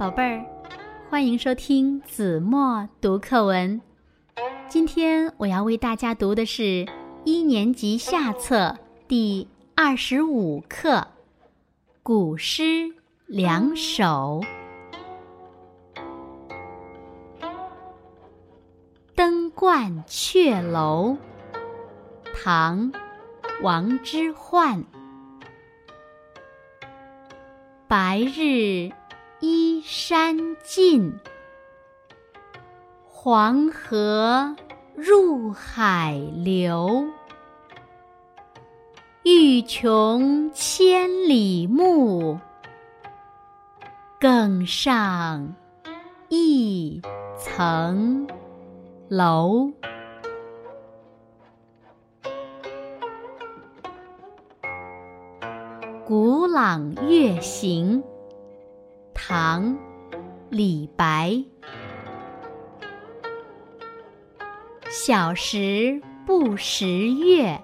宝贝儿，欢迎收听子墨读课文。今天我要为大家读的是一年级下册第二十五课《古诗两首》。《登鹳雀楼》唐·王之涣。白日依山尽，黄河入海流。欲穷千里目，更上一层楼。《古朗月行》唐·李白。小时不识月，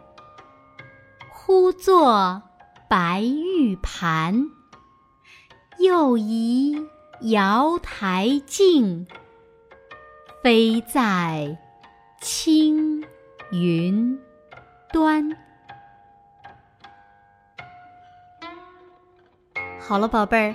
呼作白玉盘。又疑瑶台镜，飞在青云端。好了，宝贝儿，